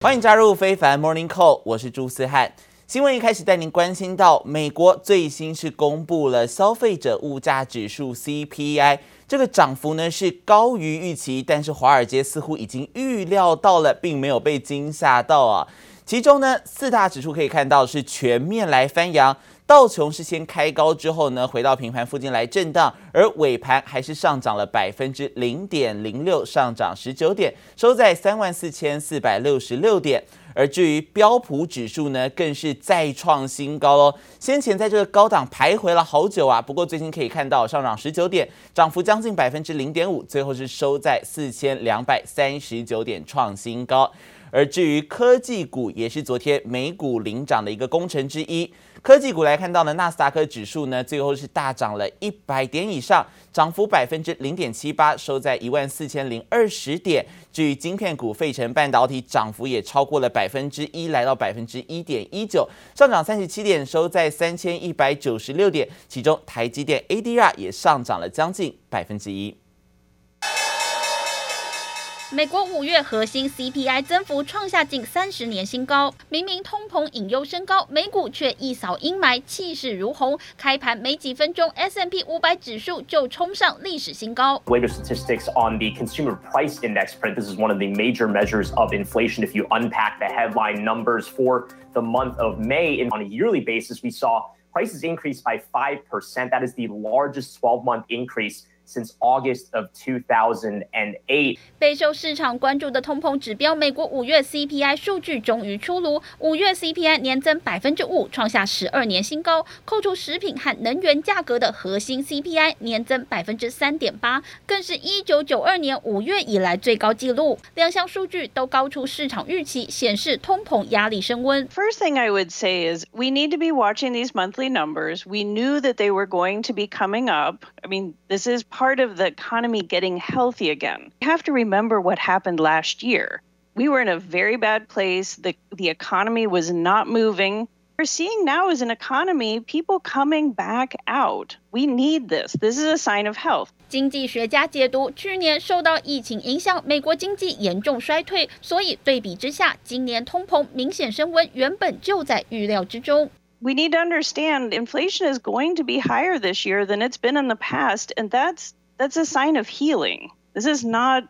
欢迎加入非凡 Morning Call，我是朱思翰。新闻一开始带您关心到，美国最新是公布了消费者物价指数 CPI，这个涨幅呢是高于预期，但是华尔街似乎已经预料到了，并没有被惊吓到啊。其中呢四大指数可以看到是全面来翻扬。道琼是先开高之后呢，回到平盘附近来震荡，而尾盘还是上涨了百分之零点零六，上涨十九点，收在三万四千四百六十六点。而至于标普指数呢，更是再创新高喽。先前在这个高档徘徊了好久啊，不过最近可以看到上涨十九点，涨幅将近百分之零点五，最后是收在四千两百三十九点，创新高。而至于科技股，也是昨天美股领涨的一个功臣之一。科技股来看到呢，纳斯达克指数呢，最后是大涨了一百点以上，涨幅百分之零点七八，收在一万四千零二十点。至于晶片股，费城半导体涨幅也超过了百分之一，来到百分之一点一九，上涨三十七点，收在三千一百九十六点。其中台积电 ADR 也上涨了将近百分之一。美国五月核心 CPI 增幅创下近三十年新高，明明通膨隐忧升高，美股却一扫阴霾，气势如虹。开盘没几分钟，S&P 五百指数就冲上历史新高。Later statistics on the consumer price index print. This is one of the major measures of inflation. If you unpack the headline numbers for the month of May, on a yearly basis, we saw prices increase by five percent. That is the largest 12-month increase. Since August of 2008，备受市场关注的通膨指标，美国五月 CPI 数据终于出炉。五月 CPI 年增百分之五，创下十二年新高。扣除食品和能源价格的核心 CPI 年增百分之三点八，更是一九九二年五月以来最高纪录。两项数据都高出市场预期，显示通膨压力升温。First thing I would say is we need to be watching these monthly numbers. We knew that they were going to be coming up. I mean, this is part of the economy getting healthy again. You have to remember what happened last year. We were in a very bad place. The, the economy was not moving. We're seeing now is an economy, people coming back out. We need this. This is a sign of health. 经济学家解读，去年受到疫情影响，美国经济严重衰退，所以对比之下，今年通膨明显升温，原本就在预料之中。 we need to understand inflation is going to be higher this year than it's been in the past, and that's that's a sign of healing. This is not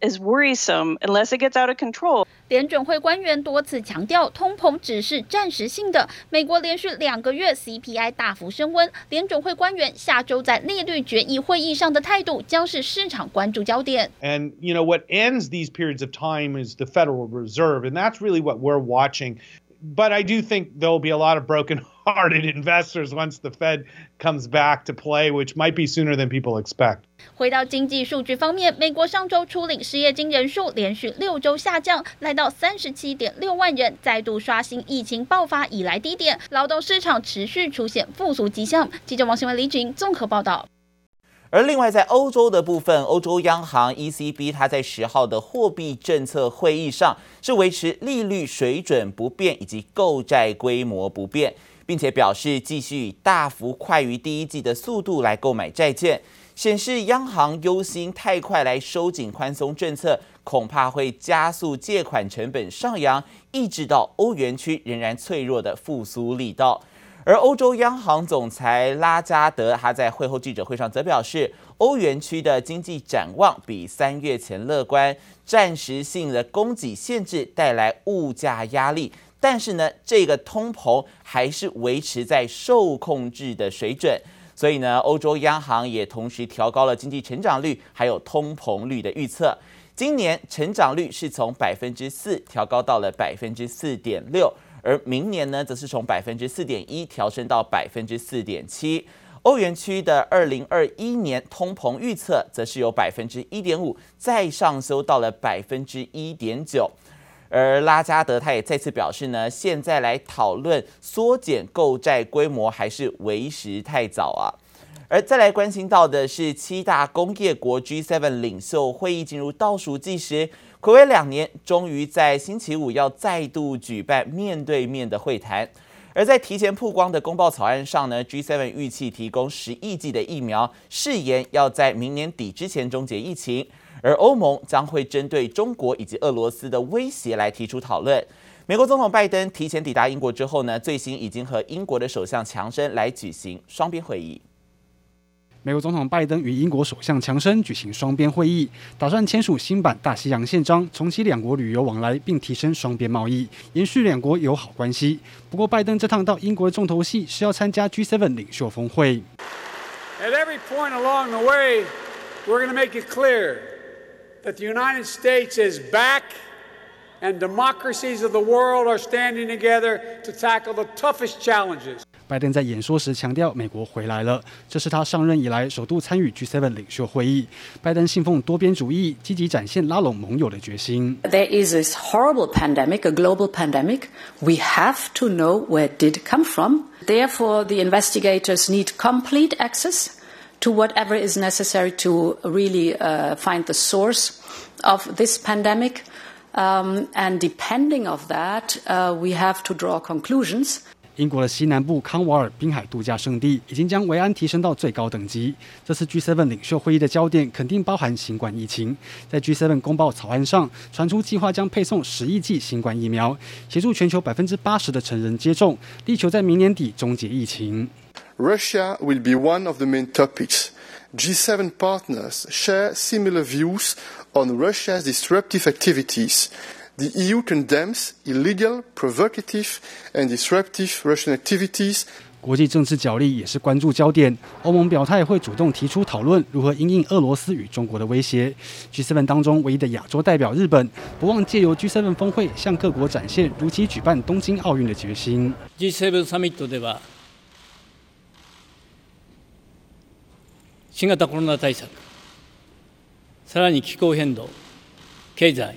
as worrisome unless it gets out of control. 联准会官员多次强调，通膨只是暂时性的。美国连续两个月 CPI 大幅升温，联准会官员下周在利率决议会议上的态度将是市场关注焦点。And you know what ends these periods of time is the Federal Reserve, and that's really what we're watching. But I do think there'll be a lot of broken-hearted investors once the Fed comes back to play, which might be sooner than people expect. 回到经济数据方面，美国上周初领失业金人数连续六周下降，来到三十七点六万人，再度刷新疫情爆发以来低点。劳动市场持续出现复苏迹象。记者王新文、李锦综合报道。 而另外，在欧洲的部分，欧洲央行 ECB 它在十号的货币政策会议上是维持利率水准不变以及购债规模不变，并且表示继续以大幅快于第一季的速度来购买债券，显示央行忧心太快来收紧宽松政策，恐怕会加速借款成本上扬，抑制到欧元区仍然脆弱的复苏力道。而欧洲央行总裁拉加德他在会后记者会上则表示，欧元区的经济展望比三月前乐观，暂时性的供给限制带来物价压力，但是呢，这个通膨还是维持在受控制的水准，所以呢，欧洲央行也同时调高了经济成长率还有通膨率的预测，今年成长率是从百分之四调高到了百分之四点六。而明年呢，则是从百分之四点一调升到百分之四点七。欧元区的二零二一年通膨预测，则是由百分之一点五再上修到了百分之一点九。而拉加德他也再次表示呢，现在来讨论缩减购债规模还是为时太早啊。而再来关心到的是，七大工业国 G7 领袖会议进入倒数计时。暌违两年，终于在星期五要再度举办面对面的会谈。而在提前曝光的公报草案上呢，G7 预计提供十亿剂的疫苗，誓言要在明年底之前终结疫情。而欧盟将会针对中国以及俄罗斯的威胁来提出讨论。美国总统拜登提前抵达英国之后呢，最新已经和英国的首相强生来举行双边会议。美国总统拜登与英国首相强生举行双边会议，打算签署新版大西洋宪章，重启两国旅游往来，并提升双边贸易，延续两国友好关系。不过，拜登这趟到英国的重头戏是要参加 G7 领袖峰会。At every point along the way, we're going to make it clear that the United States is back. And democracies of the world are standing together to tackle the toughest challenges. 拜登在演说时强调，美国回来了，这是他上任以来首度参与 G7 领袖会议。拜登信奉多边主义，积极展现拉拢盟友的决心。There is this horrible pandemic, a global pandemic. We have to know where it did come from. Therefore, the investigators need complete access to whatever is necessary to really find the source of this pandemic. Um, and depending of that, uh, we have to draw conclusions. 英国的西南部康瓦尔滨海度假胜地已经将维安提升到最高等级。这次 G7 领袖会议的焦点肯定包含新冠疫情。在 G7 公报草案上传出计划将配送十亿剂新冠疫苗，协助全球百分之八十的成人接种，力求在明年底终结疫情。Russia will be one of the main topics. G7 partners share similar views on Russia's disruptive activities. The EU condemns illegal, provocative, and disruptive Russian activities. 国际政治角力也是关注焦点。欧盟表态会主动提出讨论如何因应俄罗斯与中国的威胁。G7 当中唯一的亚洲代表日本，不忘借由 G7 峰会向各国展现如期举办东京奥运的决心。G7 サミットでは新型コロナ対策、さらに気候変动、経済、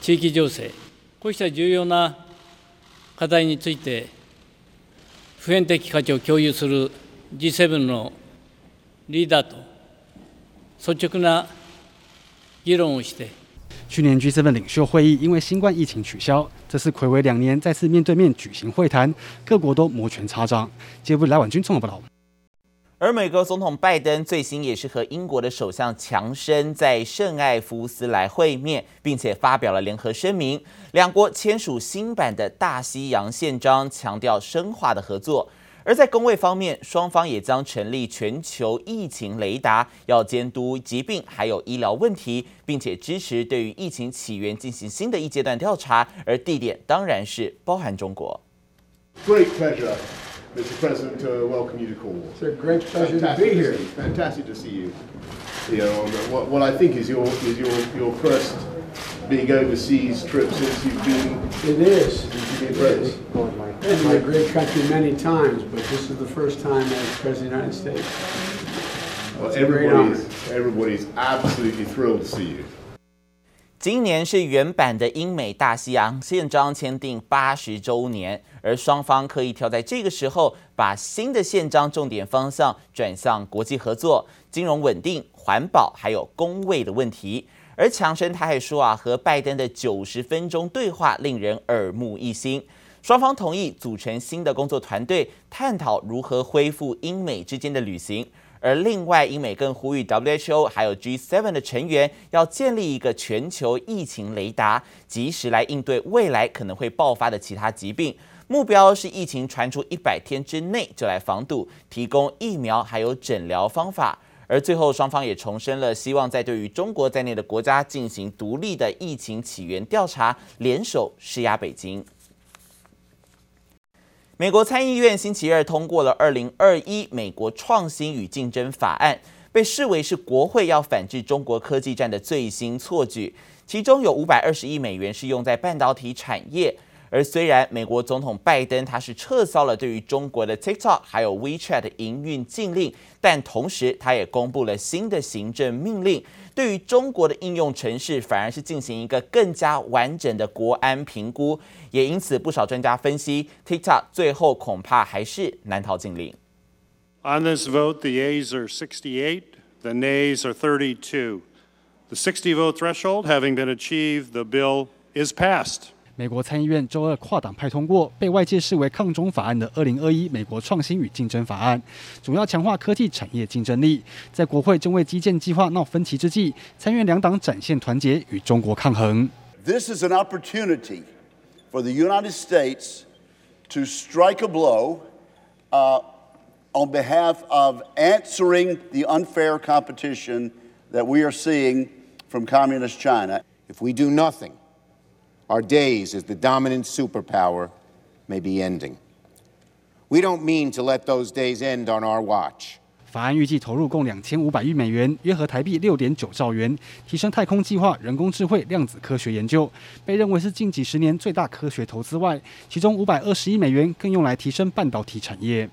地域情势、こうした重要な课题について普遍的価値を共有する G7 のリーダーと率直な议论をして。去年 G7 领袖会议因为新冠疫情取消，这次睽违两年再次面对面举行会谈，各国都摩拳擦掌。接不来晚军综合报道。而美国总统拜登最新也是和英国的首相强生在圣艾夫斯来会面，并且发表了联合声明，两国签署新版的大西洋宪章，强调深化的合作。而在公卫方面，双方也将成立全球疫情雷达，要监督疾病还有医疗问题，并且支持对于疫情起源进行新的一阶段调查，而地点当然是包含中国。Great pleasure. Mr. President, to welcome you to Cornwall. It's a great pleasure to be here. Fantastic to see you. You uh, know, what, what I think is your is your your first big overseas trip since you've been. It is. Since you've It been is. president. Been in a great country many times, but this is the first time as President of the United States. Well, It's a great honor. everybody's everybody's absolutely thrilled to see you. 今年是原版的英美大西洋宪章签订八十周年，而双方刻意挑在这个时候，把新的宪章重点方向转向国际合作、金融稳定、环保，还有公卫的问题。而强生他还说啊，和拜登的九十分钟对话令人耳目一新，双方同意组成新的工作团队，探讨如何恢复英美之间的旅行。而另外，英美更呼吁 WHO 还有 G7 的成员要建立一个全球疫情雷达，及时来应对未来可能会爆发的其他疾病。目标是疫情传出一百天之内就来防堵，提供疫苗还有诊疗方法。而最后，双方也重申了希望在对于中国在内的国家进行独立的疫情起源调查，联手施压北京。美国参议院星期二通过了《二零二一美国创新与竞争法案》，被视为是国会要反制中国科技战的最新措举。其中有五百二十亿美元是用在半导体产业。而虽然美国总统拜登他是撤销了对于中国的 TikTok 还有 WeChat 的营运禁令，但同时他也公布了新的行政命令，对于中国的应用程式反而是进行一个更加完整的国安评估。也因此，不少专家分析，TikTok 最后恐怕还是难逃禁令。On this vote, the yeas are 68, the nays are 32. The 60 vote threshold having been achieved, the bill is passed. 美国参议院周二跨党派通过被外界视为抗中法案的《二零二一美国创新与竞争法案》，主要强化科技产业竞争力。在国会正为基建计划闹分歧之际，参院两党展现团结，与中国抗衡。This is an opportunity for the United States to strike a blow, uh, on behalf of answering the unfair competition that we are seeing from Communist China. If we do nothing, our days as the dominant superpower may be ending. We don't mean to let those days end on our watch. 法案预计投入共两千五百亿美元，约合台币六点九兆元，提升太空计划、人工智慧、量子科学研究，被认为是近几十年最大科学投资外，其中五百二十亿美元更用来提升半导体产业。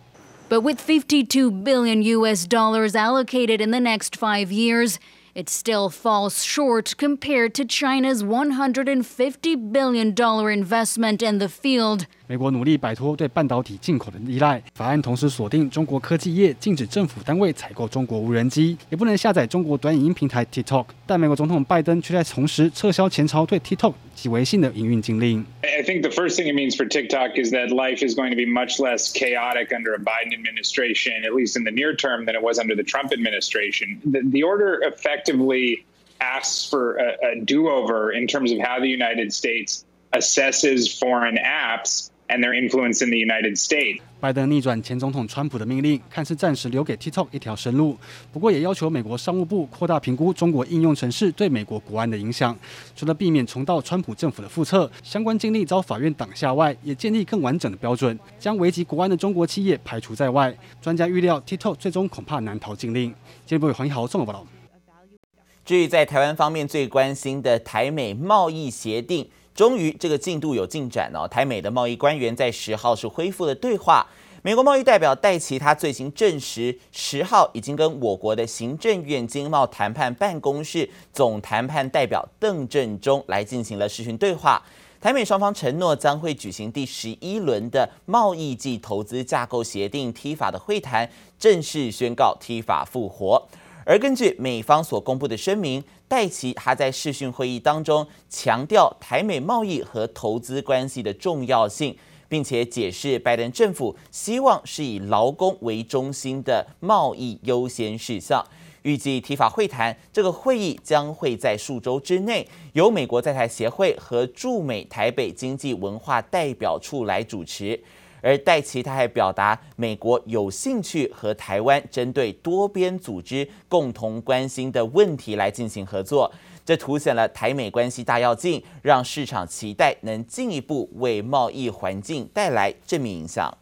But with 52 billion US dollars allocated in the next five years, it still falls short compared to China's $150 billion investment in the field. 美国努力摆脱对半导体进口的依赖。法案同时锁定中国科技业禁止政府单位采购中国无人机，也不能下载中国短影音平台 TikTok。但美国总统拜登却在同时撤销前朝对 TikTok 及微信的营运禁令。I think the first thing it means for TikTok is that life is going to be much less chaotic under a Biden administration, at least in the near term, than it was under the Trump administration. The, the order effectively asks for a, a do-over in terms of how the United States assesses foreign apps and their influence in the United States. 拜登逆转前总统川普的命令，看似暂时留给 TikTok 一条生路，不过也要求美国商务部扩大评估中国应用程式对美国国安的影响。除了避免重蹈川普政府的覆辙，相关禁令遭法院挡下外，也建立更完整的标准，将危及国安的中国企业排除在外。专家预料，TikTok 最终恐怕难逃禁令。接着，黄一豪综合报道。至于在台湾方面最关心的台美贸易协定。终于，这个进度有进展哦。台美的贸易官员在十号是恢复了对话。美国贸易代表戴琪他最新证实，十号已经跟我国的行政院经贸谈判办公室总谈判代表邓正中来进行了视讯对话。台美双方承诺将会举行第十一轮的贸易暨投资架构协定 （T 法的会谈，正式宣告 T 法复活。而根据美方所公布的声明，戴琪他在视讯会议当中强调台美贸易和投资关系的重要性，并且解释拜登政府希望是以劳工为中心的贸易优先事项。预计提法会谈这个会议将会在数周之内由美国在台协会和驻美台北经济文化代表处来主持。而戴琪他还表达，美国有兴趣和台湾针对多边组织共同关心的问题来进行合作，这凸显了台美关系大跃进，让市场期待能进一步为贸易环境带来正面影响。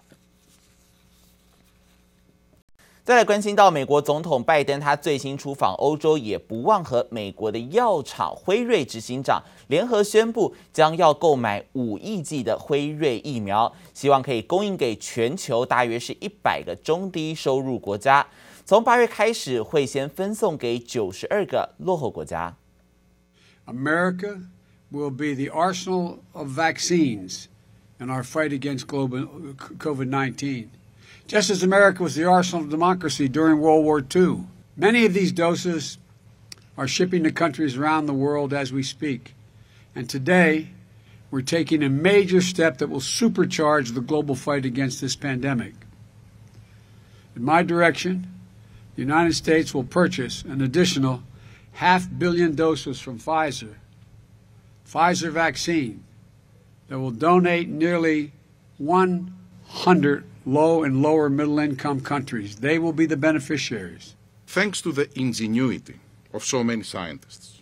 再来关心到美国总统拜登，他最新出访欧洲，也不忘和美国的药厂辉瑞执行长联合宣布，将要购买五亿剂的辉瑞疫苗，希望可以供应给全球大约是一百个中低收入国家。从八月开始，会先分送给九十二个落后国家。America will be the arsenal of vaccines in our fight against global COVID-19. Just as America was the arsenal of democracy during World War II. Many of these doses are shipping to countries around the world as we speak. And today, we're taking a major step that will supercharge the global fight against this pandemic. In my direction, the United States will purchase an additional half billion doses from Pfizer, Pfizer vaccine, that will donate nearly 100 low and lower middle income countries. They will be the beneficiaries. Thanks to the ingenuity of so many scientists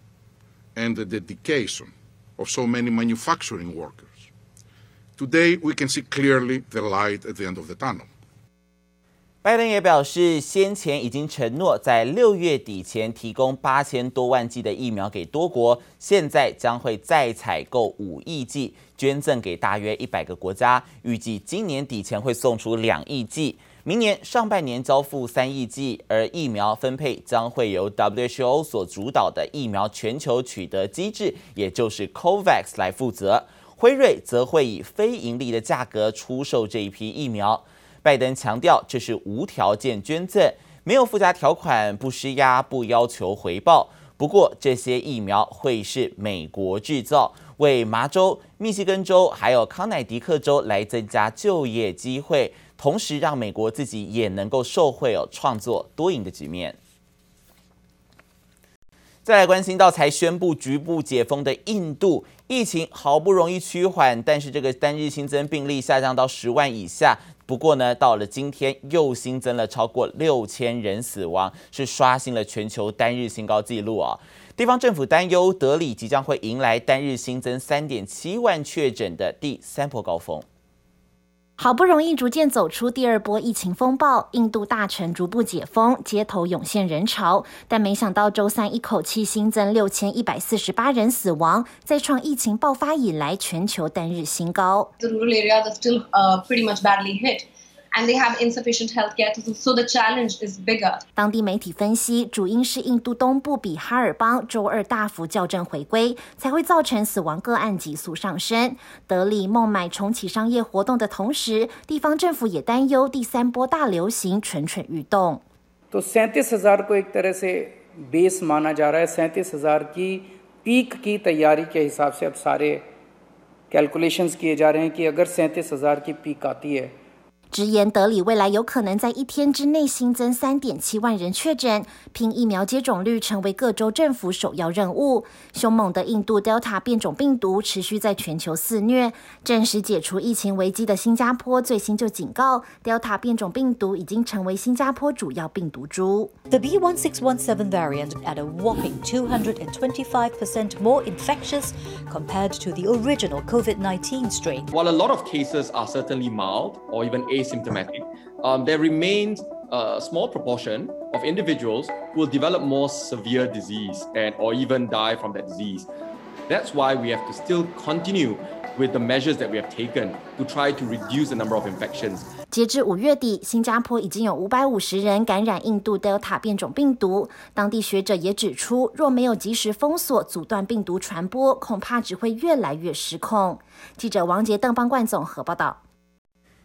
and the dedication of so many manufacturing workers, today we can see clearly the light at the end of the tunnel. 拜登也表示，先前已经承诺在六月底前提供八千多万剂的疫苗给多国，现在将会再采购五亿剂，捐赠给大约一百个国家。预计今年底前会送出两亿剂，明年上半年交付三亿剂，而疫苗分配将会由 WHO 所主导的疫苗全球取得机制，也就是 COVAX 来负责。辉瑞则会以非盈利的价格出售这一批疫苗。拜登强调，这是无条件捐赠，没有附加条款，不施压，不要求回报。不过这些疫苗会是美国制造，为麻州、密西根州还有康乃狄克州来增加就业机会，同时让美国自己也能够受惠哦，创作多赢的局面。再来关心到才宣布局部解封的印度，疫情好不容易趋缓，但是这个单日新增病例下降到十万以下。不过呢，到了今天又新增了超过六千人死亡，是刷新了全球单日新高纪录啊！地方政府担忧德里即将会迎来单日新增三点七万确诊的第三波高峰。好不容易逐渐走出第二波疫情风暴，印度大城逐步解封，街头涌现人潮，但没想到周三一口气新增六千一百四十八人死亡，再创疫情爆发以来全球单日新高。And they have insufficient healthcare, so the challenge is bigger. 当地媒体分析，主因是印度东部比哈尔邦周二大幅校正回归，才会造成死亡个案急速上升。德里孟买重启商业活动的同时，地方政府也担忧第三波大流行蠢蠢欲动。तो सैंतीस हजार को एक तरह से बेस माना जा रहा है सैंतीस हजार की पीक की तैयारी के हिसाब से अब सारे कैलकुलेशंस किए जा रहे हैं कि अगर सैंतीस हजार की पीक आती है 直言德里未来有可能在一天之内新增三点七万人确诊，拼疫苗接种率成为各州政府首要任务。凶猛的印度 Delta 变种病毒持续在全球肆虐，暂时解除疫情危机的新加坡最新就警告，Delta 变种病毒已经成为新加坡主要病毒株。The B1617 variant at a whopping 225% more infectious compared to the original COVID-19 strain. While a lot of cases are certainly mild or even asymptomatic, um, there remains a small proportion of individuals who will develop more severe disease and or even die from that disease. That's why we have to still continue with the measures that we have taken to try to reduce the number of infections. 截至五月底，新加坡已经有五百五十人感染印度 Delta 变种病毒。当地学者也指出，若没有及时封锁、阻断病毒传播，恐怕只会越来越失控。记者王杰、邓邦冠综合报道。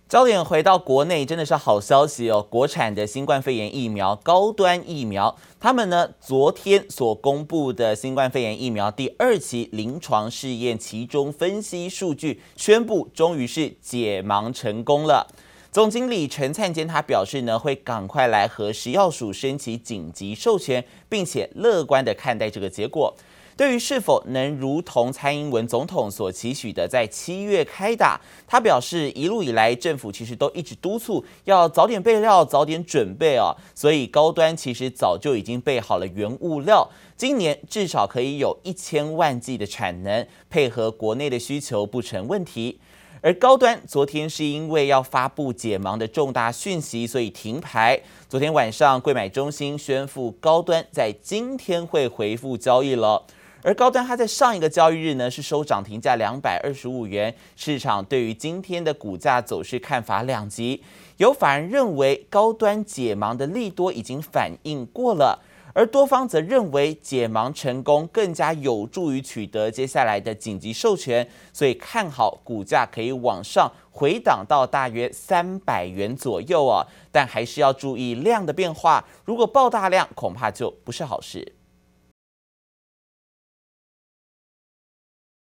焦点回到国内，真的是好消息哦！国产的新冠肺炎疫苗高端疫苗，他们呢昨天所公布的新冠肺炎疫苗第二期临床试验其中分析数据宣布，终于是解盲成功了。总经理陈灿坚他表示呢，会赶快来和食药署申请紧急授权，并且乐观地看待这个结果。对于是否能如同蔡英文总统所期许的在七月开打，他表示一路以来政府其实都一直督促要早点备料、早点准备哦，所以高端其实早就已经备好了原物料，今年至少可以有一千万剂的产能，配合国内的需求不成问题。而高端昨天是因为要发布解盲的重大讯息，所以停牌。昨天晚上贵买中心宣布高端在今天会恢复交易了。而高端它在上一个交易日呢是收涨停价两百二十五元，市场对于今天的股价走势看法两极，有法人认为高端解盲的利多已经反映过了，而多方则认为解盲成功更加有助于取得接下来的紧急授权，所以看好股价可以往上回档到大约三百元左右啊，但还是要注意量的变化，如果爆大量恐怕就不是好事。